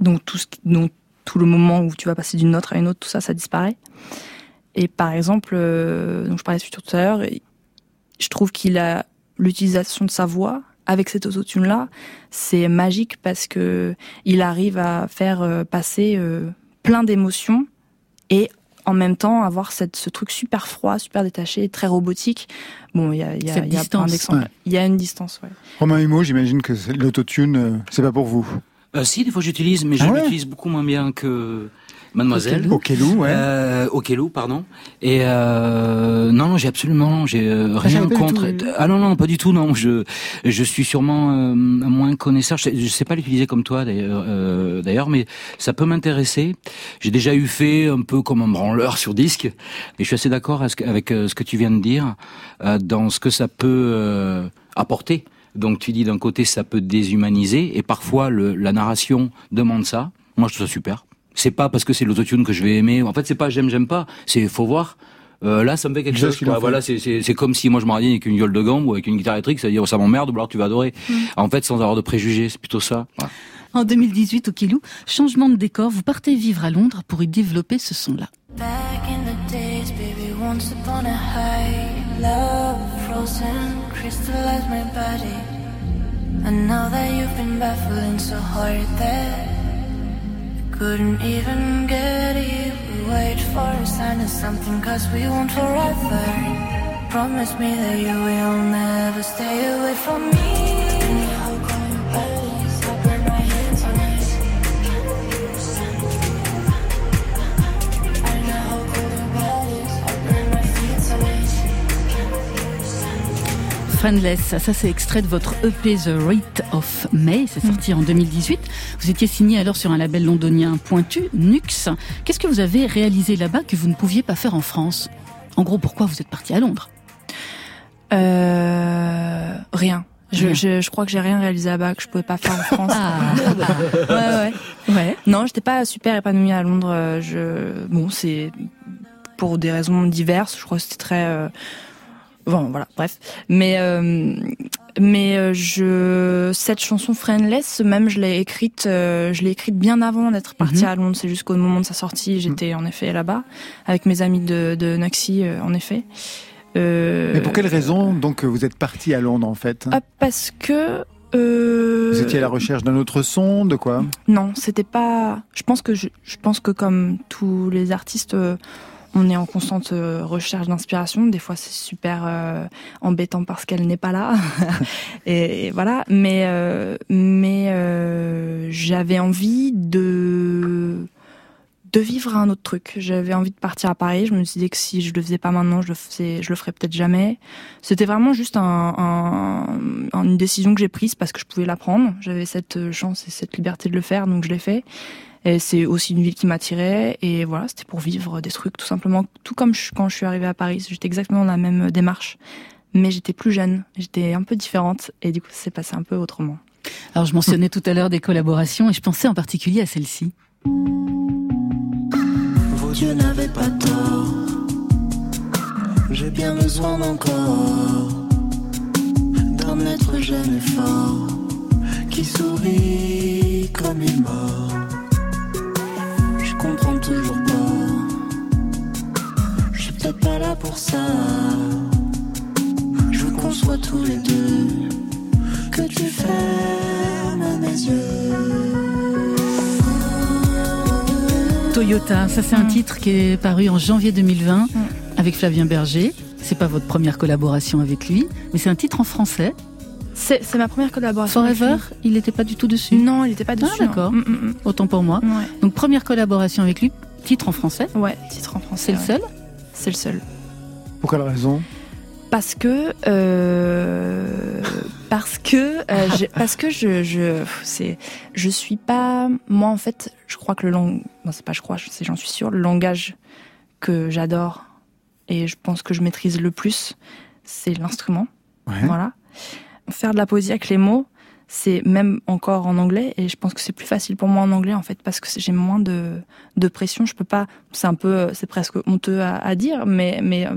Donc tout ce donc tout le moment où tu vas passer d'une note à une autre tout ça ça disparaît. Et par exemple euh, donc je parlais de Future tout à l'heure je trouve qu'il a l'utilisation de sa voix avec cette autotune là c'est magique parce que il arrive à faire euh, passer euh, plein d'émotions et en même temps avoir cette, ce truc super froid, super détaché, très robotique. Bon, il y a, y a, Cette il y a plein distance. d'exemples. Ouais. Il y a une distance, ouais. Romain Humeau, j'imagine que l'autotune, euh, c'est pas pour vous. Euh, si, des fois j'utilise, mais je Ah ouais l'utilise beaucoup moins bien que Mademoiselle. Au Kelou, ouais. Euh, au pardon. Et euh, non, non, j'ai absolument, j'ai euh, rien pas du contre. Ah non, non, pas du tout. Non, je, je suis sûrement euh, moins connaisseur. Je sais, je sais pas l'utiliser comme toi, d'ailleurs, euh, d'ailleurs, mais ça peut m'intéresser. J'ai déjà eu fait un peu comme un branleur sur disque, et je suis assez d'accord avec, ce que tu viens de dire euh, dans ce que ça peut euh, apporter. Donc tu dis d'un côté ça peut déshumaniser et parfois le, la narration demande ça. Moi je trouve ça super. C'est pas parce que c'est l'autotune que je vais aimer. En fait c'est pas j'aime j'aime pas. C'est faut voir. Euh, là ça me fait quelque chose. quoi. Voilà c'est c'est c'est comme si moi je me avec une viole de gamme ou avec une guitare électrique. Ça veut dire ça m'emmerde ou alors tu vas adorer. En fait sans avoir de préjugés c'est plutôt ça. Voilà. En 2018, au Kilou, changement de décor, vous partez vivre à Londres pour y développer ce son-là. Couldn't even get you. We wait for a sign of something cause we want forever. Promise me that you will never stay away from me. How Friendless, ça, c'est extrait de votre EP The Rite of May, c'est sorti en 2018. Vous étiez signé alors sur un label londonien pointu, Nux. Qu'est-ce que vous avez réalisé là-bas que vous ne pouviez pas faire en France? En gros, pourquoi vous êtes parti à Londres? Euh, rien. Je, Rien. je, je crois que j'ai rien réalisé là-bas que je pouvais pas faire en France. Ah, ouais, ouais. ouais. Non, j'étais pas super épanouie à Londres. euh, Je, bon, c'est pour des raisons diverses. Je crois que c'était très, euh, bon, voilà, bref. Mais, euh, mais euh, je, cette chanson Friendless, même, je l'ai écrite, euh, je l'ai écrite bien avant d'être partie Mhm. à Londres. C'est jusqu'au moment de sa sortie, j'étais en effet là-bas avec mes amis de, de Noxy, euh, en effet. Euh, Mais pour quelle raison, donc, vous êtes parti à Londres, en fait? Ah, parce que Euh... Vous étiez à la recherche d'un autre son, de quoi? Non, c'était pas. Je pense que je, je pense que comme tous les artistes, euh, on est en constante euh, recherche d'inspiration. Des fois, c'est super euh, embêtant parce qu'elle n'est pas là. et, et voilà. Mais euh, mais euh, j'avais envie de de vivre un autre truc. J'avais envie de partir à Paris. Je me disais que si je le faisais pas maintenant, je le faisais, je le ferais peut-être jamais. C'était vraiment juste un, un- une décision que j'ai prise parce que je pouvais la prendre. J'avais cette chance et cette liberté de le faire, donc je l'ai fait. Et c'est aussi une ville qui m'attirait. Et voilà, c'était pour vivre des trucs, tout simplement. Tout comme je- quand je suis arrivée à Paris, j'étais exactement dans la même démarche. Mais j'étais plus jeune, j'étais un peu différente. Et du coup, ça s'est passé un peu autrement. Alors je mentionnais tout à l'heure des collaborations et je pensais en particulier à celle-ci. Vos dieux n'avaient pas tort. J'ai bien besoin d'encore d'un être jeune et fort qui sourit comme il mort. Je comprends toujours pas. Je suis peut-être pas là pour ça. Je veux qu'on soit tous les deux. Que tu fermes mes yeux. Toyota, ça c'est un titre qui est paru en janvier 2020 avec Flavien Berger. C'est pas votre première collaboration avec lui, mais c'est un titre en français. C'est ma première collaboration. avec Forever, lui. il n'était pas du tout dessus? Non, il était pas dessus. Ah, d'accord. non. Mm, mm, Autant pour moi. mm. Ouais. Donc première collaboration avec lui, titre en français. Ouais, titre en français. C'est le seul? C'est le seul. Pour quelle raison? Parce que euh, parce que euh, je, parce que je je c'est je suis pas moi en fait je crois que le lang non c'est pas je crois c'est j'en suis sûre le langage que j'adore et je pense que je maîtrise le plus c'est l'instrument Ouais. voilà faire de la poésie avec les mots c'est même encore en anglais et je pense que c'est plus facile pour moi en anglais en fait parce que j'ai moins de de pression. Je peux pas c'est un peu c'est presque honteux à, à dire mais mais euh,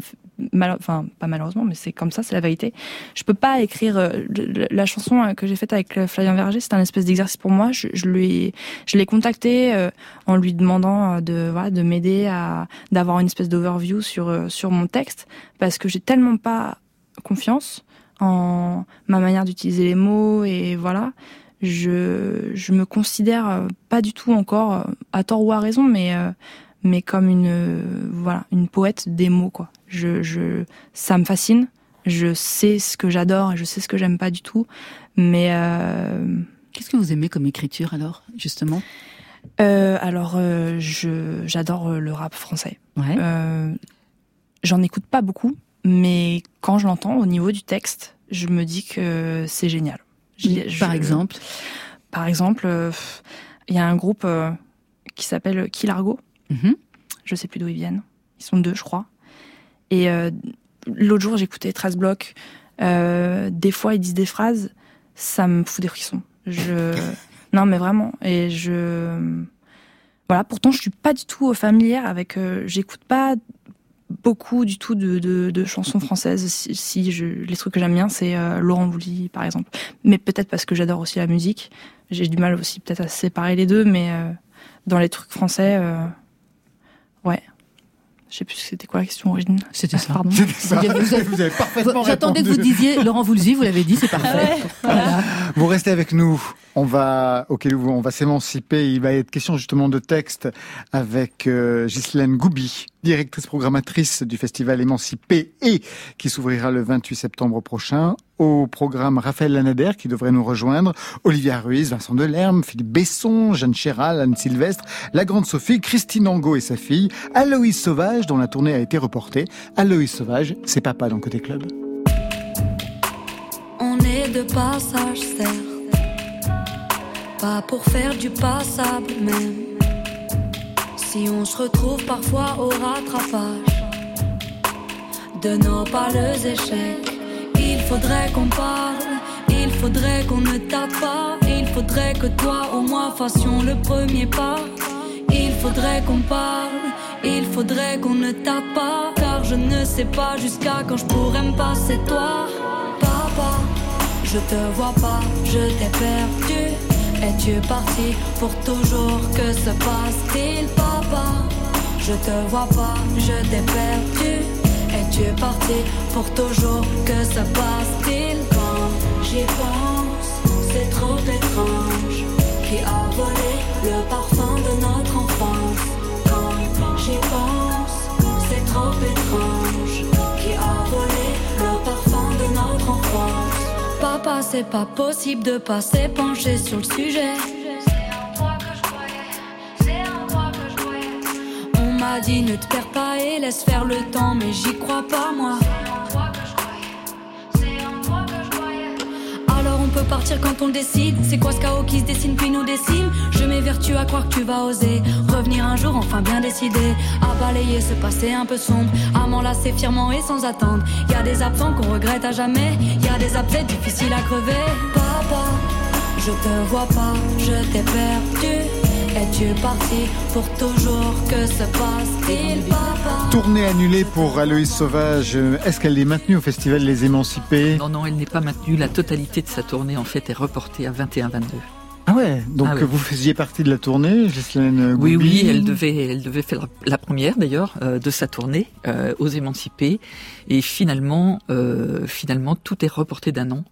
mal, enfin pas malheureusement mais c'est comme ça c'est la vérité. Je peux pas écrire euh, la chanson euh, que j'ai faite avec euh, Flavien Verger c'est un espèce d'exercice pour moi. Je, je lui je l'ai contacté euh, en lui demandant euh, de voilà de m'aider à d'avoir une espèce d'overview sur euh, sur mon texte parce que j'ai tellement pas confiance en ma manière d'utiliser les mots et voilà. Je je me considère euh, pas du tout encore euh, à tort ou à raison mais euh, mais comme une voilà une poète des mots quoi. Je je ça me fascine. Je sais ce que j'adore et je sais ce que j'aime pas du tout. Mais euh, Qu'est-ce que vous aimez comme écriture alors, justement? Euh, alors euh, je j'adore le rap français. Ouais. J'en écoute pas beaucoup, mais quand je l'entends au niveau du texte, je me dis que c'est génial. Je- Par exemple. Par exemple, euh, il y a un groupe euh, qui s'appelle Kilargo. Mhm. Je sais plus d'où ils viennent. Ils sont deux, je crois. Et euh, l'autre jour, j'écoutais 13 blocs. Euh, des fois, ils disent des phrases, ça me fout des frissons. Je... non, mais vraiment. Et je... Voilà, pourtant, je suis pas du tout familière avec... J'écoute pas beaucoup du tout de, de, de chansons françaises. Si, si je, les trucs que j'aime bien, c'est euh, Laurent Voulzy, par exemple. Mais peut-être parce que j'adore aussi la musique. J'ai du mal aussi peut-être à séparer les deux, mais euh, dans les trucs français, euh, ouais. Je sais plus c'était quoi la question origine. C'était ça. Pardon. C'était ça. Vous avez- Vous avez parfaitement J'attendais que vous disiez Laurent Voulzy, vous l'avez dit, c'est parfait. Voilà. Vous restez avec nous. On va, ok, on va s'émanciper. Il va être question justement de texte avec euh, Ghislaine Goubi, directrice programmatrice du festival Émancipé et qui s'ouvrira le 28 septembre prochain. Au programme Raphaël Lanader qui devrait nous rejoindre, Olivia Ruiz, Vincent Delerme, Philippe Besson, Jeanne Chéral, Anne Sylvestre, la grande Sophie, Christine Angot et sa fille, Aloïs Sauvage dont la tournée a été reportée. Aloïs Sauvage, c'est papa dans Côté Club. On est de passage, certes. Pas pour faire du passable, même. Si on se retrouve parfois au rattrapage de nos pâles échecs, il faudrait qu'on parle. Il faudrait qu'on ne tape pas. Il faudrait que toi, au moins, fassions le premier pas. Il faudrait qu'on parle. Il faudrait qu'on ne tape pas. Car je ne sais pas jusqu'à quand je pourrais me passer toi. Papa, je te vois pas, je t'ai perdu. Es-tu parti pour toujours Que se passe-t-il, Je te vois pas, je t'ai perdu. Es-tu parti pour toujours Que se passe-t-il quand j'y pense? C'est trop étrange. Qui a volé le parfum de notre enfance? Quand j'y pense, c'est trop étrange. Qui a volé le parfum de notre enfance? Papa, c'est pas possible de pas s'épancher sur le sujet. M'a dit ne te perds pas et laisse faire le temps, mais j'y crois pas moi. Alors on peut partir quand on le décide. C'est quoi ce chaos qui se dessine puis nous décime? Je m'évertue à croire que tu vas oser revenir un jour, enfin bien décidé. À balayer ce passé un peu sombre, à m'enlacer fièrement et sans attendre. Y a des absents qu'on regrette à jamais. Y a des abcès difficiles à crever. Papa, je te vois pas, je t'ai perdu. Es-tu parti pour toujours Que se passe-t-il, papa Tournée annulée pour Aloïs Sauvage. Est-ce qu'elle est maintenue au festival Les Émancipés? Non, non, elle n'est pas maintenue. La totalité de sa tournée, en fait, est reportée à 21-22. Ah ouais, donc Ah ouais. vous faisiez partie de la tournée, Ghislaine Oui, Goubi. oui, elle devait, elle devait faire la- première d'ailleurs euh, de sa tournée euh, aux Émancipés, et finalement, euh, finalement, tout est reporté d'un an.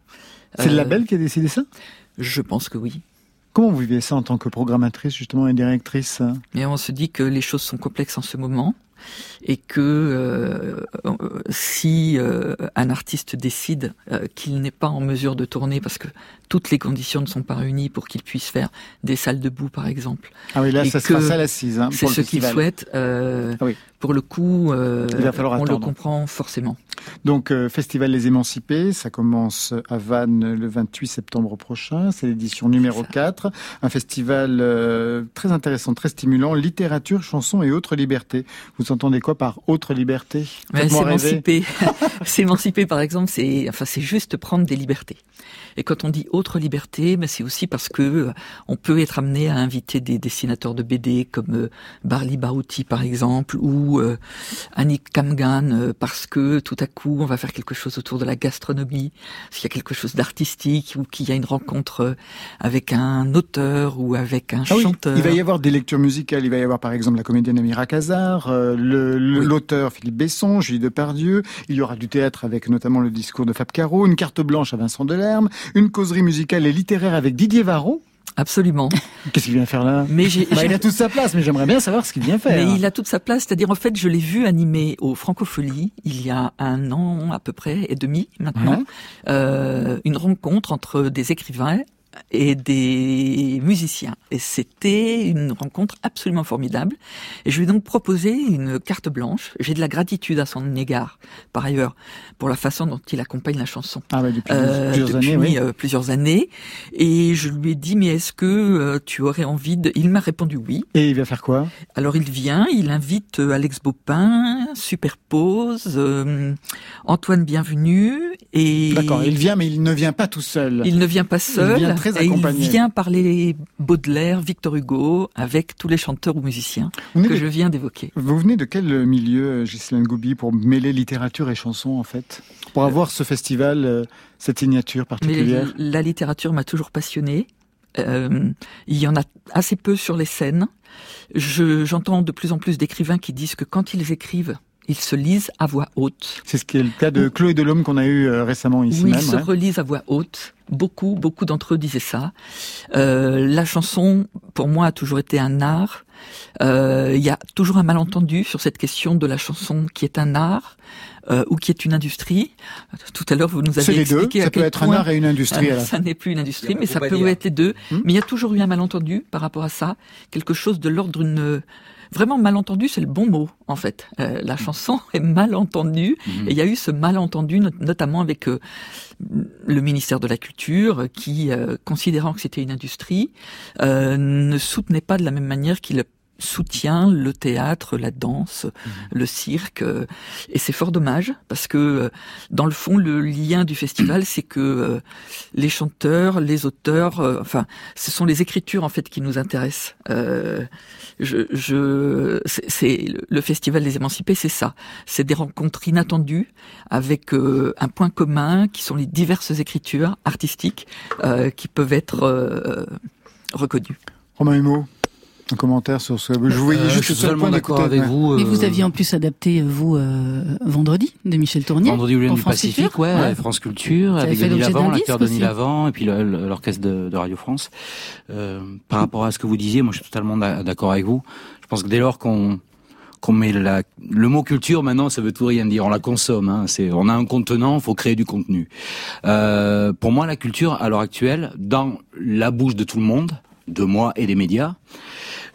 C'est le Euh, label qui a décidé ça? Je pense que oui. Comment vous vivez ça en tant que programmatrice justement et directrice? Mais on se dit que les choses sont complexes en ce moment et que euh, euh, si euh, un artiste décide euh, qu'il n'est pas en mesure de tourner parce que toutes les conditions ne sont pas réunies pour qu'il puisse faire des salles debout par exemple. Ah oui, là, ça sera que ça l'assise. Hein, C'est ce qu'il souhaite. euh, Ah oui. Pour le coup, euh, Il va falloir on le comprend forcément. Donc, euh, Festival Les Émancipés, ça commence à Vannes le 28 septembre prochain. C'est l'édition numéro 4. Un festival euh, très intéressant, très stimulant. Littérature, chansons et autres libertés. Vous entendez quoi par autre liberté Ouais, Faites-moi rêver. S'émanciper, s'émanciper par exemple, c'est enfin c'est juste prendre des libertés. Et quand on dit autre liberté, ben, c'est aussi parce que on peut être amené à inviter des dessinateurs de BD comme Barli Barouti par exemple ou euh, Annick Kamgan euh, parce que tout à coup on va faire quelque chose autour de la gastronomie, s'il y a quelque chose d'artistique ou qu'il y a une rencontre euh, avec un auteur ou avec un Ah oui, chanteur. il va y avoir des lectures musicales. Il va y avoir par exemple la comédienne Amira Kazar, euh, Oui. l'auteur Philippe Besson, Julie Depardieu. Il y aura du théâtre avec notamment le discours de Fab Caro, une carte blanche à Vincent Delerme, une causerie musicale et littéraire avec Didier Varro. Absolument. Qu'est-ce qu'il vient faire là Mais j'ai Bah, Il a toute sa place, mais j'aimerais bien savoir ce qu'il vient faire. Mais il a toute sa place, c'est-à-dire en fait, je l'ai vu animer au Francofolie il y a un an à peu près et demi maintenant, Ouais. euh, une rencontre entre des écrivains et des musiciens. Et c'était une rencontre absolument formidable. Et je lui ai donc proposé une carte blanche. J'ai de la gratitude à son égard, par ailleurs, pour la façon dont il accompagne la chanson. Ah ouais, depuis Euh, plusieurs depuis années, oui. euh, plusieurs années. Et je lui ai dit, mais est-ce que euh, tu aurais envie de... Il m'a répondu oui. Et il va faire quoi? Alors il vient, il invite Alex Baupin, Superpose, Antoine Bienvenu et D'accord, il vient, mais il ne vient pas tout seul. il ne vient pas seul. vient très et accompagné. il vient parler Baudelaire, Victor Hugo, avec tous les chanteurs ou musiciens que de- je viens d'évoquer. Vous venez de quel milieu, Ghislaine Goubi, pour mêler littérature et chanson, en fait? Pour avoir ce festival, euh, cette signature Mais particulière? la littérature m'a toujours passionné. Euh, il y en a assez peu sur les scènes. Je- J'entends de plus en plus d'écrivains qui disent que quand ils écrivent, ils se lisent à voix haute. C'est ce qui est le cas de Chloé Delhomme qu'on a eu euh, récemment ici Oui, même. ils se ouais. relisent à voix haute. Beaucoup, beaucoup d'entre eux disaient ça. Euh, la chanson, pour moi, a toujours été un art. Euh, Il y a toujours un malentendu sur cette question de la chanson qui est un art euh, ou qui est une industrie. Tout à l'heure, vous nous C'est avez les deux, expliqué à ça peut quel être un art et une industrie. euh, à ça n'est plus une industrie, mais ça peut dire. être les deux. Hmm. Mais il y a toujours eu un malentendu par rapport à ça. Quelque chose de l'ordre d'une... Vraiment malentendu, c'est le bon mot, en fait. Euh, la chanson est malentendue. Mhm. Et il y a eu ce malentendu, not- notamment avec euh, le ministère de la Culture, qui, euh, considérant que c'était une industrie, euh, ne soutenait pas de la même manière qu'il soutient le théâtre, la danse, le cirque. euh, Et c'est fort dommage, parce que, euh, dans le fond, le lien du festival, c'est que euh, les chanteurs, les auteurs, euh, enfin, ce sont les écritures, en fait, qui nous intéressent. Euh, je, je, c'est c'est- le festival des émancipés, c'est ça. C'est des rencontres inattendues avec euh, un point commun qui sont les diverses écritures artistiques euh, qui peuvent être euh, reconnues. Romain Humeau, Un commentaire sur ce. Je voyais Euh, juste je suis totalement d'accord avec vous. Et vous euh, aviez en plus adapté, euh, vous, euh, Vendredi, de Michel Tournier. Vendredi en du France Pacifique, Culture. ouais, Ouais. France Culture, avec Denis Lavant, l'acteur Denis. Lavant, et puis l'orchestre de, de Radio France. Euh, par rapport à ce que vous disiez, moi je suis totalement d'a- d'accord avec vous. Je pense que dès lors qu'on qu'on met la, le mot culture maintenant, ça veut tout rien dire. On la consomme. Hein. C'est, on a un contenant, faut créer du contenu. Euh, pour moi, la culture à l'heure actuelle, dans la bouche de tout le monde, de moi et des médias,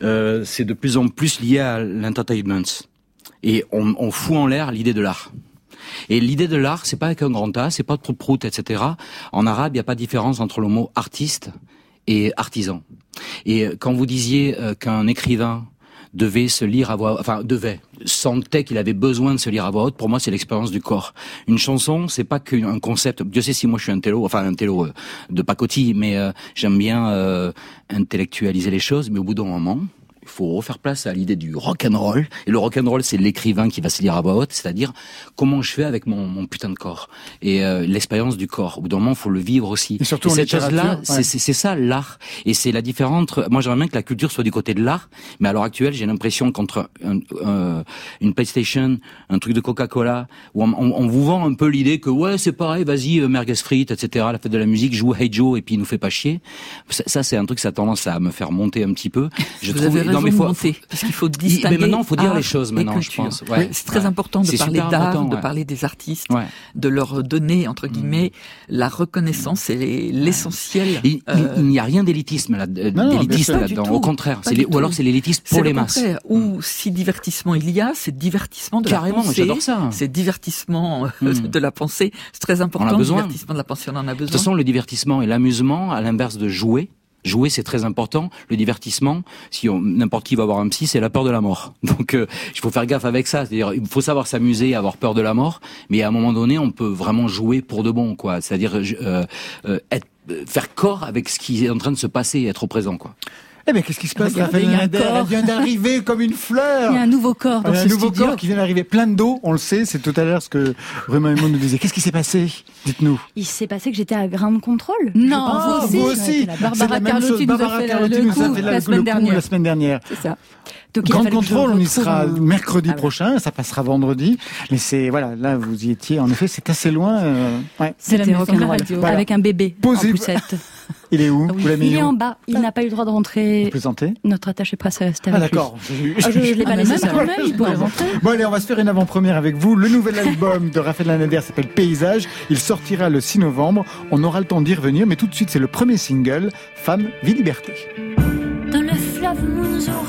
euh, c'est de plus en plus lié à l'entertainment. Et on, on fout en l'air l'idée de l'art. Et l'idée de l'art, c'est pas avec un grand A, c'est pas de prout-prout, etc. En arabe, il n'y a pas de différence entre le mot artiste et artisan. Et quand vous disiez euh, qu'un écrivain devait se lire à voix, enfin devait, sentait qu'il avait besoin de se lire à voix haute. Pour moi, c'est l'expérience du corps. Une chanson, c'est pas qu'un concept. Dieu sait si moi je suis un télo, enfin un télo euh, de pacotille, mais euh, j'aime bien euh, intellectualiser les choses. Mais au bout d'un moment, faut refaire place à l'idée du rock and roll. Et le rock and roll, c'est l'écrivain qui va se lire à voix haute, c'est-à-dire comment je fais avec mon, mon putain de corps et euh, l'expérience du corps. Au bout d'un moment, il faut le vivre aussi. Et surtout en cette chose-là, c'est ouais. c'est- c'est ça l'art. Et c'est la différence entre. Moi, j'aimerais bien que la culture soit du côté de l'art, mais à l'heure actuelle, j'ai l'impression qu'entre un- un- une PlayStation, un truc de Coca-Cola, où on, on- on vous vend un peu l'idée que ouais, c'est pareil, vas-y, euh, merguez frites, etc. La fête de la musique, joue Hey Joe et puis il nous fait pas chier. Ça, ça, c'est un truc, ça a tendance à me faire monter un petit peu. Je Vous avez raison non, mais de faut- monter, parce qu'il faut distinguer. mais maintenant, il faut dire les choses maintenant, je pense. Ouais. C'est très Ouais. important de C'est parler d'art, de parler des artistes, Ouais. de leur donner entre guillemets la reconnaissance et l'essentiel. Il, euh, il n'y a rien d'élitisme là, euh, là-dedans. Au contraire, c'est ou alors c'est l'élitiste c'est pour le les masses. contraire. Ou si divertissement il y a, c'est divertissement de Carrément, la pensée. j'adore ça. C'est divertissement euh, Hmm. de la pensée. C'est très important. besoin. Le divertissement de la pensée, on en a De besoin. toute façon, le divertissement et l'amusement, à l'inverse de jouer, jouer c'est très important. Le divertissement, si n'importe qui va voir un psy, c'est la peur de la mort. Donc, euh, il faut faire gaffe avec ça. C'est-à-dire, il faut savoir s'amuser, avoir peur de la mort, mais à un moment donné, on peut vraiment jouer pour de bon, quoi. C'est-à-dire euh, euh, être, euh, faire corps avec ce qui est en train de se passer, être au présent, quoi. Eh bien, qu'est-ce qui se passe? Regardez, Raphaël. Elle vient d'arriver comme une fleur. Il y a un nouveau corps dans Il y a ce un nouveau studio. corps qui vient d'arriver, plein d'eau, on le sait, c'est tout à l'heure ce que Romain Raymond nous disait. Qu'est-ce qui s'est passé? Dites-nous. Il s'est passé que j'étais à Ground Control. Non, Ah, vous vous aussi. Barbara C'est la même Carlotti chose. nous a Barbara fait Carlotti le nous a coup fait la semaine coup dernière. la semaine dernière. C'est ça. Donc contrôle, on y sera mercredi Ah ouais. prochain, ça passera vendredi. Mais c'est, voilà, là, vous y étiez. En effet, c'est assez loin. euh, ouais. C'est la maison de la radio, Voilà. avec un bébé Posez- en poussette. Il est où Ah oui. Vous l'avez Il est en bas. Il n'a pas eu le droit de Vous rentrer. présentez Notre attaché presse reste Ah, avec lui. d'accord. Ah, je, je l'ai Ah, pas laissé quand même, il pourrait rentrer. Bon allez, on va se faire une avant-première avec vous. Le nouvel album de Raphaël Lanader s'appelle Paysage. Il sortira le 6 novembre. On aura le temps d'y revenir, mais tout de suite, c'est le premier single, Femme, vie, liberté. Dans le fleuve Mounzour,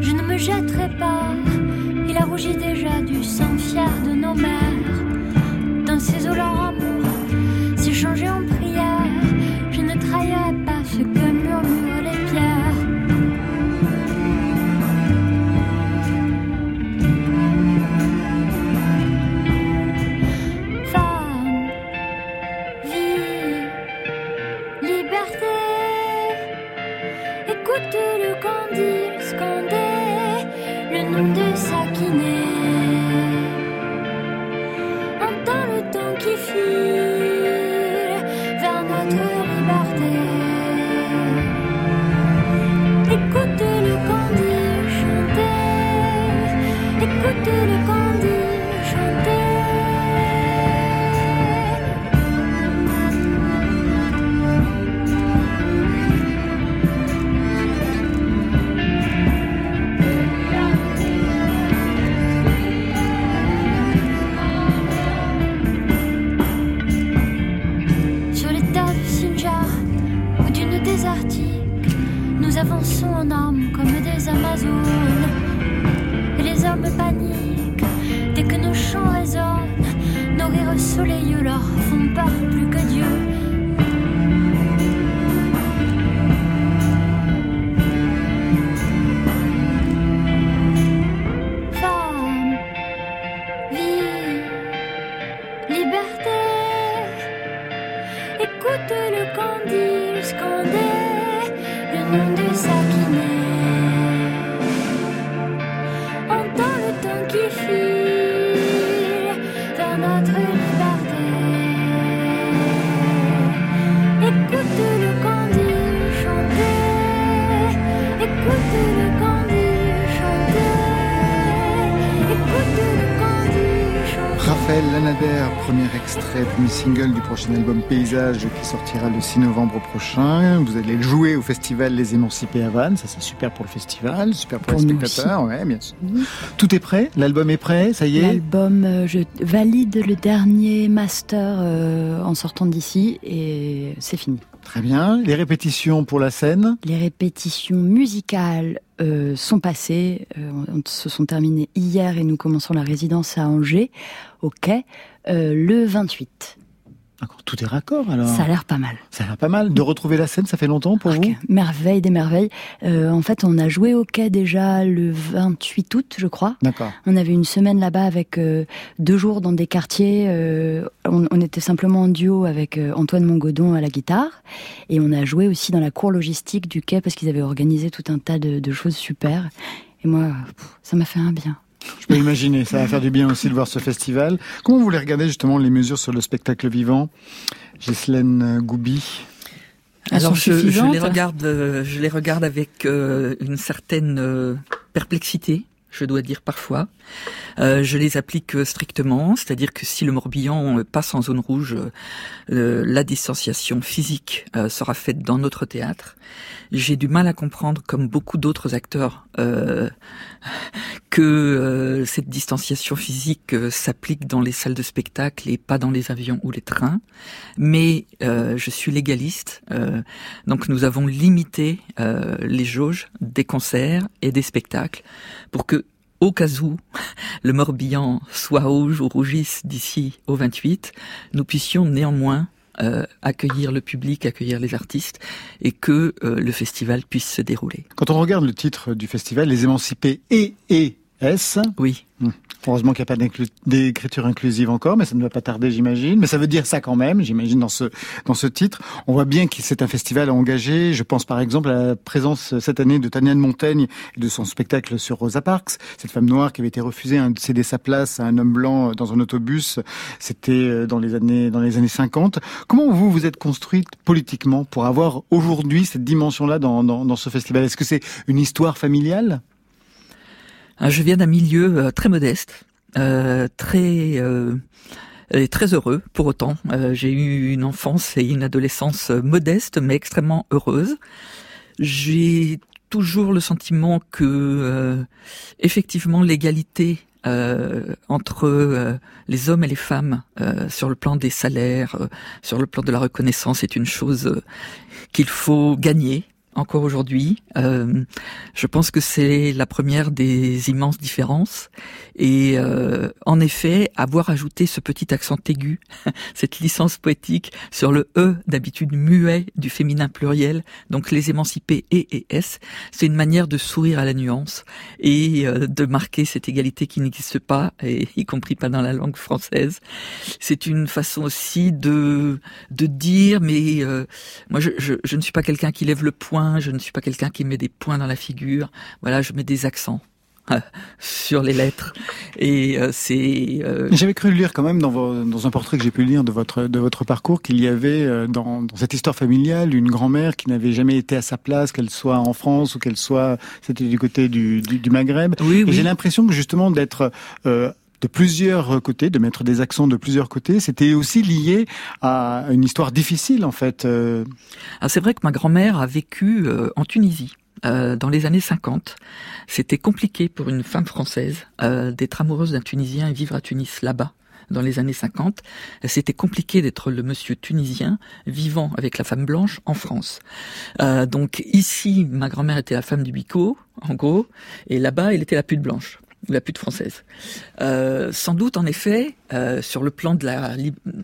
je ne me jetterai pas. Il a rougi déjà du sang fier de nos mères. Dans ces eaux, leur amour s'est changé en Lanader, premier extrait, premier single du prochain album Paysage qui sortira le 6 novembre prochain. Vous allez le jouer au festival Les Émancipés à Vannes, ça c'est super pour le festival, super pour, Pour les spectateurs, ouais, bien sûr. Tout est prêt, l'album est prêt, ça y est? L'album, euh, je valide le dernier master euh, en sortant d'ici et c'est fini. Très bien. Les répétitions pour la scène Les répétitions musicales euh, sont passées, euh, se sont terminées hier et nous commençons la résidence à Angers, au quai, euh, le 28. D'accord, tout est raccord alors. Ça a l'air pas mal. Ça a l'air pas mal. De retrouver la scène, ça fait longtemps pour vous? Merveille des merveilles. Euh, en fait, on a joué au quai déjà le 28 août, je crois. D'accord. On avait une semaine là-bas avec euh, deux jours dans des quartiers. euh, on, on était simplement en duo avec Antoine Mongodon à la guitare. Et on a joué aussi dans la cour logistique du quai parce qu'ils avaient organisé tout un tas de, de choses super. Et moi, pff, ça m'a fait un bien. Je peux imaginer, ça va faire du bien aussi de voir ce festival. Comment vous voulez regarder justement les mesures sur le spectacle vivant Ghislaine Goubi? Elles Alors je, les regarde, euh, je les regarde avec euh, une certaine euh, perplexité, je dois dire parfois. Euh, je les applique strictement, c'est-à-dire que si le Morbihan passe en zone rouge, euh, la distanciation physique euh, sera faite dans notre théâtre. J'ai du mal à comprendre, comme beaucoup d'autres acteurs, que euh, cette distanciation physique euh, s'applique dans les salles de spectacle et pas dans les avions ou les trains. Mais euh, je suis légaliste, euh, donc nous avons limité les jauges des concerts et des spectacles pour que, au cas où le Morbihan soit rouge ou rougisse d'ici au 28, nous puissions néanmoins euh, accueillir le public, accueillir les artistes et que le festival puisse se dérouler. Quand on regarde le titre du festival, Les Émancipés et et S. Oui. Heureusement qu'il n'y a pas d'écriture inclusive encore, mais ça ne va pas tarder, j'imagine. Mais ça veut dire ça quand même, j'imagine, dans ce, dans ce titre. On voit bien que c'est un festival engagé. Je pense par exemple à la présence cette année de Tania de Montaigne et de son spectacle sur Rosa Parks, cette femme noire qui avait été refusée de céder sa place à un homme blanc dans un autobus. C'était euh, dans les années, dans les années 50. Comment vous, vous êtes construite politiquement pour avoir aujourd'hui cette dimension-là dans, dans, dans ce festival? Est-ce que c'est une histoire familiale? Euh, Je viens d'un milieu euh, très modeste, euh, très euh, et très heureux pour autant. Euh, J'ai eu une enfance et une adolescence modeste mais extrêmement heureuse. J'ai toujours le sentiment que effectivement l'égalité euh, entre les hommes et les femmes euh, sur le plan des salaires, sur le plan de la reconnaissance est une chose qu'il faut gagner encore aujourd'hui. Euh, je pense que c'est la première des immenses différences. Et euh, en effet, avoir ajouté ce petit accent aigu, cette licence poétique sur le E d'habitude muet du féminin pluriel, donc les émancipés et et S, c'est une manière de sourire à la nuance et euh, de marquer cette égalité qui n'existe pas, y compris pas dans la langue française. C'est une façon aussi de de dire, mais euh, moi je, je, je ne suis pas quelqu'un qui lève le poing, je ne suis pas quelqu'un qui met des points dans la figure. Voilà, je mets des accents sur les lettres et euh, c'est euh, J'avais cru lire quand même dans, vos- dans un portrait que j'ai pu lire de votre de votre parcours qu'il y avait euh, dans, dans cette histoire familiale une grand-mère qui n'avait jamais été à sa place, qu'elle soit en France ou qu'elle soit c'était du côté du, du, du Maghreb. Oui, oui. j'ai l'impression que justement d'être de plusieurs côtés, de mettre des accents de plusieurs côtés, c'était aussi lié à une histoire difficile en fait. euh. Ah, c'est vrai que ma grand-mère a vécu euh, en Tunisie. euh, dans les années 50, c'était compliqué pour une femme française euh, d'être amoureuse d'un Tunisien et vivre à Tunis là-bas. Dans les années 50, c'était compliqué d'être le monsieur tunisien vivant avec la femme blanche en France. Euh, donc ici, ma grand-mère était la femme du bico, en gros, et là-bas, elle était la pute blanche la pute française. Euh, sans doute, en effet, euh, sur le plan de la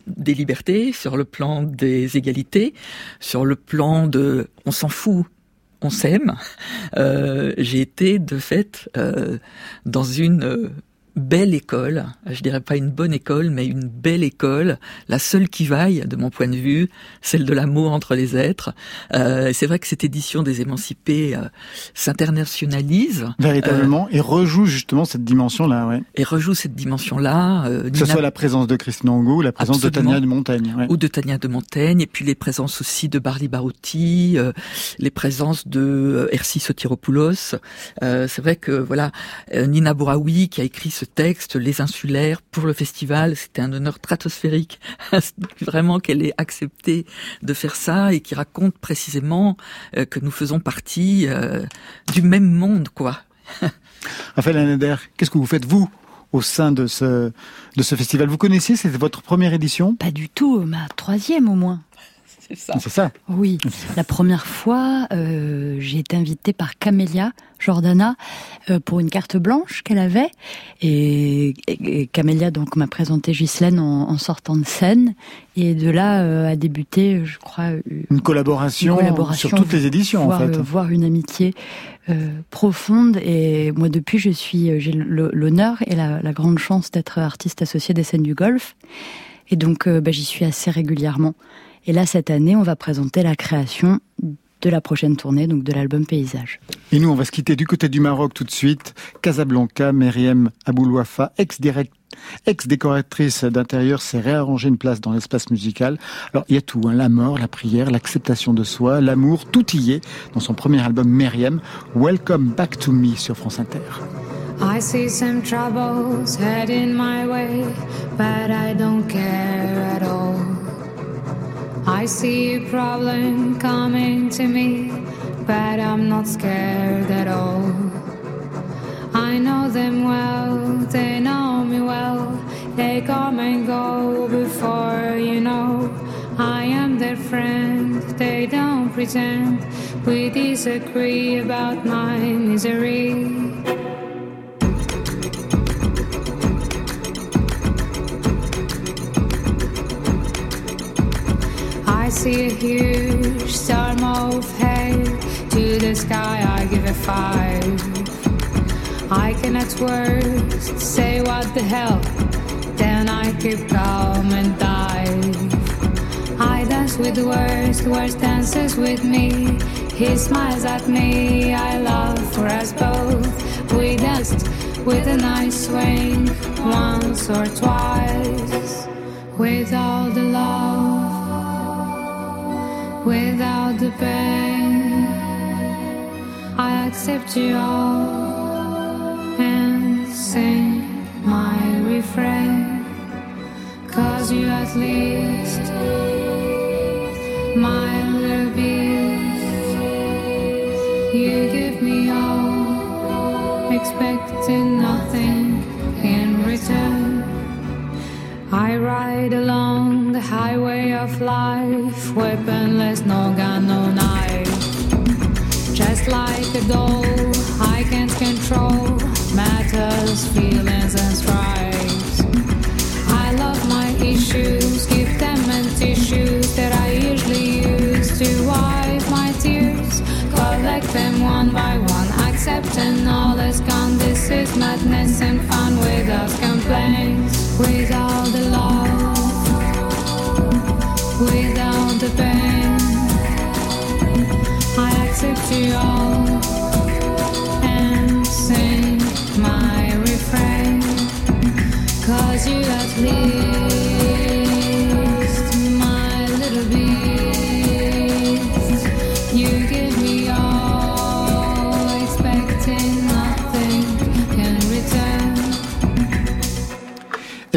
des libertés, sur le plan des égalités, sur le plan de on s'en fout, on s'aime, euh, j'ai été de fait dans une belle école, je dirais pas une bonne école, mais une belle école, la seule qui vaille, de mon point de vue, celle de l'amour entre les êtres. Euh, c'est vrai que cette édition des émancipés euh, s'internationalise. véritablement et rejoue justement cette dimension-là, ouais. et rejoue cette dimension-là. euh, Que ce Nina- soit la présence de Christine Angot ou la présence Absolument. de Tania de Montaigne. ouais. ou de Tania de Montaigne, et puis les présences aussi de Barli Barouti, euh, les présences de euh, Ersi Sotiropoulos. Euh, c'est vrai que voilà, euh, Nina Bouraoui qui a écrit ce textes, les insulaires, pour le festival. C'était un honneur stratosphérique, vraiment qu'elle ait accepté de faire ça et qui raconte précisément euh, que nous faisons partie euh, du même monde, quoi. Raphaël Anader, qu'est-ce que vous faites, vous, au sein de ce, de ce festival? Vous connaissiez, c'était votre première édition? Pas du tout, ma troisième au moins. C'est ça. Oui. La première fois, euh, j'ai été invitée par Camélia Jordana euh, pour une carte blanche qu'elle avait. Et, et, Camélia donc m'a présenté Ghislaine en, en, sortant de scène. Et de là euh, a débuté, je crois, une collaboration, une collaboration sur toutes les éditions voir, en fait. voir une amitié euh, profonde. Et moi depuis, je suis, j'ai l'honneur et la, la, grande chance d'être artiste associée des scènes du golf. Et donc, bah, j'y suis assez régulièrement. Et là, cette année, on va présenter la création de la prochaine tournée, donc de l'album Paysage. Et nous, on va se quitter du côté du Maroc tout de suite. Casablanca, Myriam Aboulouafa, ex-direct ex-décoratrice d'intérieur, s'est réarrangé une place dans l'espace musical. Alors, il y a tout, hein, la mort, la prière, l'acceptation de soi, l'amour, tout y est dans son premier album Myriam, Welcome Back to Me sur France Inter. I see some troubles heading my way, but I don't care at all. I see a problem coming to me, but I'm not scared at all. I know them well, they know me well, they come and go before you know. I am their friend, they don't pretend. We disagree about my misery. I see a huge storm of hate. To the sky, I give a five. I cannot words say what the hell. Then I keep calm and dive. I dance with the worst, worst dances with me. He smiles at me, I love for us both. We danced with a nice swing once or twice. With all the love without the pain. I accept you all and sing my refrain. Cause you at least, my little beast, you give me all, expecting nothing in return. I ride along the highway of life, weaponless, no gun, no knife. Just like a doll, I can't control matters, feelings, and stripes. I love my issues, give them and tissues that I usually use to wipe my tears. Collect them one by one, accepting all is gone. This is madness and fun without complaints. Without the love, without the pain, I accept you all and sing my refrain. Cause you at least,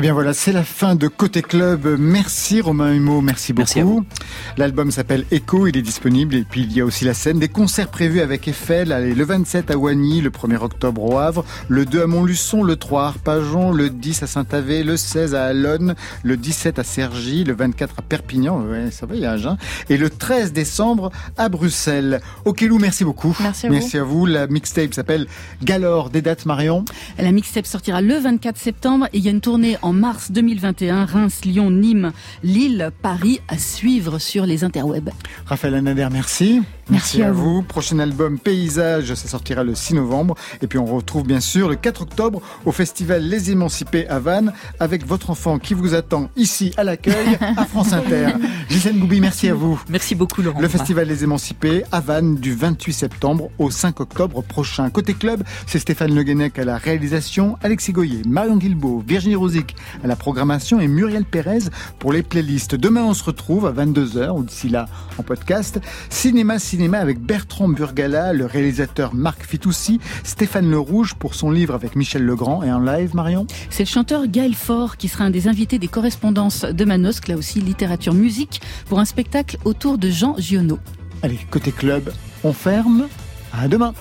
Eh bien voilà, c'est la fin de Côté Club. Merci Romain Humeau, merci beaucoup. Merci L'album s'appelle Echo, il est disponible et puis il y a aussi la scène des concerts prévus avec Eiffel, allez, le 27 à Oigny, le 1er octobre au Havre, le 2 à Montluçon, le 3 à Arpajon, le 10 à Saint-Avé, le 16 à Alonne, le 17 à Cergy, le 24 à Perpignan, ouais, ça va, il y a un jeun, et le 13 décembre à Bruxelles. Okelou, merci beaucoup. Merci à vous. Merci à vous. La mixtape s'appelle Galore des dates Marion. La mixtape sortira le 24 septembre et il y a une tournée en mars 2021, Reims, Lyon, Nîmes, Lille, Paris à suivre sur les interwebs. Raphaël Anader, merci. Merci à vous. Prochain album Paysage, ça sortira le 6 novembre. Et puis on retrouve bien sûr le 4 octobre au festival Les Émancipés à Vannes avec votre enfant qui vous attend ici à l'accueil à France Inter. Gisèle Goubi, merci à vous. Merci beaucoup Laurent. Le festival Les Émancipés à Vannes du 28 septembre au 5 octobre prochain. Côté club, c'est Stéphane Le Guenec à la réalisation, Alexis Goyer, Marion Guilbault, Virginie Rosic à la programmation et Muriel Pérez pour les playlists. Demain, on se retrouve à 22h ou d'ici là en podcast. Cinéma, cinéma cinéma avec Bertrand Burgala, le réalisateur Marc Fitoussi, Stéphane Le Rouge pour son livre avec Michel Legrand et en live, Marion? C'est le chanteur Gaël Faure qui sera un des invités des correspondances de Manosque, là aussi littérature musique, pour un spectacle autour de Jean Giono. Allez, côté club, on ferme. À demain